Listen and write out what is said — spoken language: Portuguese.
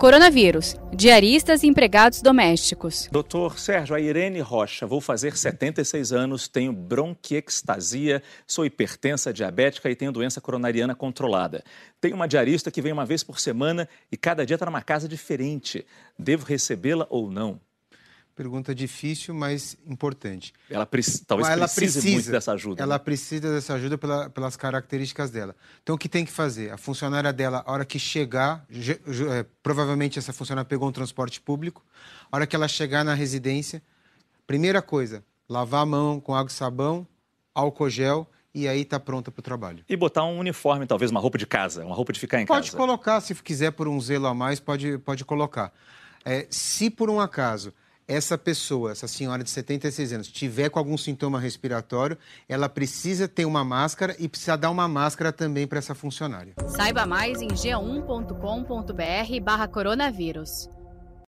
Coronavírus. Diaristas e empregados domésticos. Doutor Sérgio, a Irene Rocha, vou fazer 76 anos, tenho bronquiectasia, sou hipertensa, diabética e tenho doença coronariana controlada. Tenho uma diarista que vem uma vez por semana e cada dia está numa casa diferente. Devo recebê-la ou não? Pergunta difícil, mas importante. Ela talvez ela precise precisa, muito dessa ajuda. Ela né? precisa dessa ajuda pela, pelas características dela. Então, o que tem que fazer? A funcionária dela, a hora que chegar, é, provavelmente essa funcionária pegou um transporte público, a hora que ela chegar na residência, primeira coisa, lavar a mão com água e sabão, álcool gel e aí está pronta para o trabalho. E botar um uniforme, talvez uma roupa de casa, uma roupa de ficar em pode casa. Pode colocar, se quiser por um zelo a mais, pode, pode colocar. É, se por um acaso essa pessoa, essa senhora de 76 anos, tiver com algum sintoma respiratório, ela precisa ter uma máscara e precisa dar uma máscara também para essa funcionária. Saiba mais em g1.com.br barra coronavírus.